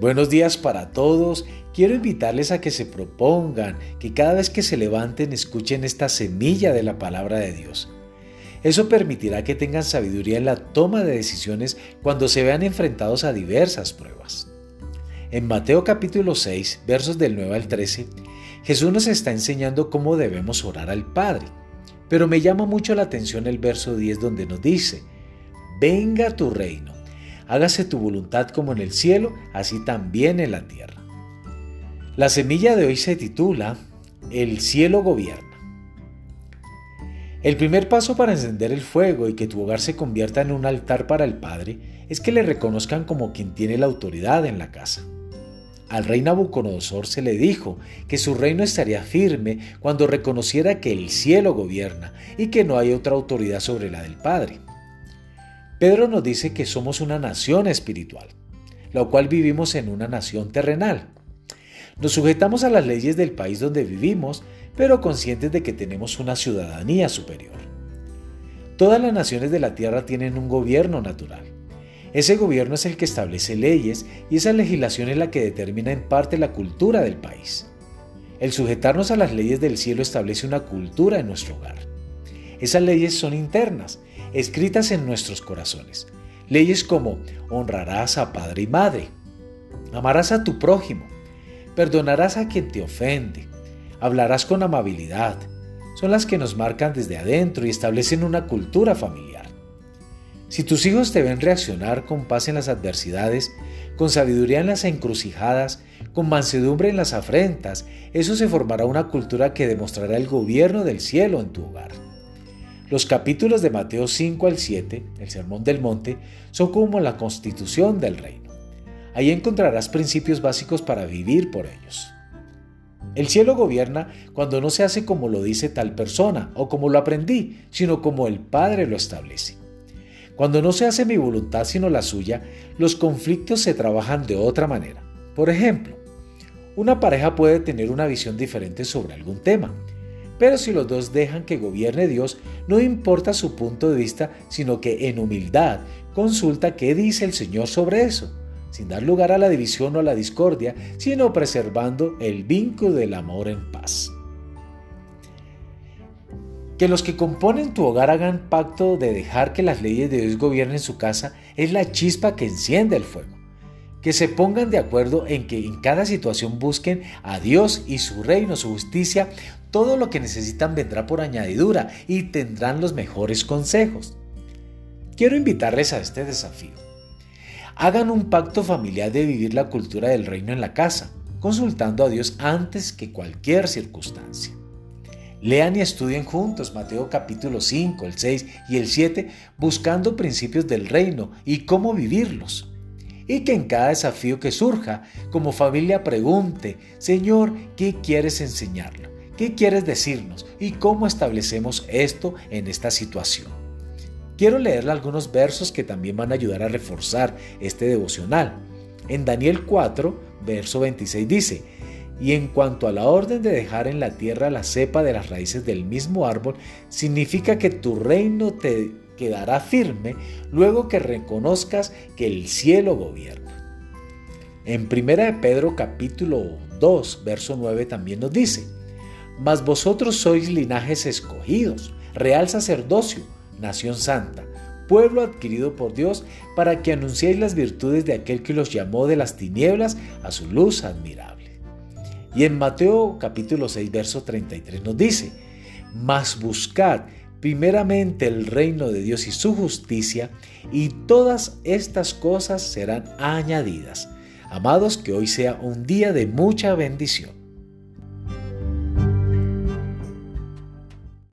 Buenos días para todos. Quiero invitarles a que se propongan, que cada vez que se levanten escuchen esta semilla de la palabra de Dios. Eso permitirá que tengan sabiduría en la toma de decisiones cuando se vean enfrentados a diversas pruebas. En Mateo capítulo 6, versos del 9 al 13, Jesús nos está enseñando cómo debemos orar al Padre. Pero me llama mucho la atención el verso 10 donde nos dice, venga tu reino hágase tu voluntad como en el cielo, así también en la tierra. La semilla de hoy se titula El cielo gobierna. El primer paso para encender el fuego y que tu hogar se convierta en un altar para el Padre es que le reconozcan como quien tiene la autoridad en la casa. Al rey Nabucodonosor se le dijo que su reino estaría firme cuando reconociera que el cielo gobierna y que no hay otra autoridad sobre la del Padre. Pedro nos dice que somos una nación espiritual, la cual vivimos en una nación terrenal. Nos sujetamos a las leyes del país donde vivimos, pero conscientes de que tenemos una ciudadanía superior. Todas las naciones de la tierra tienen un gobierno natural. Ese gobierno es el que establece leyes y esa legislación es la que determina en parte la cultura del país. El sujetarnos a las leyes del cielo establece una cultura en nuestro hogar. Esas leyes son internas escritas en nuestros corazones. Leyes como honrarás a padre y madre, amarás a tu prójimo, perdonarás a quien te ofende, hablarás con amabilidad. Son las que nos marcan desde adentro y establecen una cultura familiar. Si tus hijos te ven reaccionar con paz en las adversidades, con sabiduría en las encrucijadas, con mansedumbre en las afrentas, eso se formará una cultura que demostrará el gobierno del cielo en tu hogar. Los capítulos de Mateo 5 al 7, el Sermón del Monte, son como la constitución del reino. Ahí encontrarás principios básicos para vivir por ellos. El cielo gobierna cuando no se hace como lo dice tal persona o como lo aprendí, sino como el Padre lo establece. Cuando no se hace mi voluntad sino la suya, los conflictos se trabajan de otra manera. Por ejemplo, una pareja puede tener una visión diferente sobre algún tema pero si los dos dejan que gobierne Dios, no importa su punto de vista, sino que en humildad consulta qué dice el Señor sobre eso, sin dar lugar a la división o a la discordia, sino preservando el vínculo del amor en paz. Que los que componen tu hogar hagan pacto de dejar que las leyes de Dios gobiernen su casa es la chispa que enciende el fuego. Que se pongan de acuerdo en que en cada situación busquen a Dios y su reino, su justicia, todo lo que necesitan vendrá por añadidura y tendrán los mejores consejos. Quiero invitarles a este desafío. Hagan un pacto familiar de vivir la cultura del reino en la casa, consultando a Dios antes que cualquier circunstancia. Lean y estudien juntos Mateo capítulo 5, el 6 y el 7, buscando principios del reino y cómo vivirlos. Y que en cada desafío que surja, como familia pregunte, Señor, ¿qué quieres enseñarlo? ¿Qué quieres decirnos y cómo establecemos esto en esta situación? Quiero leerle algunos versos que también van a ayudar a reforzar este devocional. En Daniel 4, verso 26 dice, y en cuanto a la orden de dejar en la tierra la cepa de las raíces del mismo árbol, significa que tu reino te quedará firme luego que reconozcas que el cielo gobierna. En 1 de Pedro capítulo 2, verso 9 también nos dice, mas vosotros sois linajes escogidos, real sacerdocio, nación santa, pueblo adquirido por Dios, para que anunciéis las virtudes de aquel que los llamó de las tinieblas a su luz admirable. Y en Mateo capítulo 6, verso 33 nos dice, mas buscad primeramente el reino de Dios y su justicia, y todas estas cosas serán añadidas. Amados, que hoy sea un día de mucha bendición.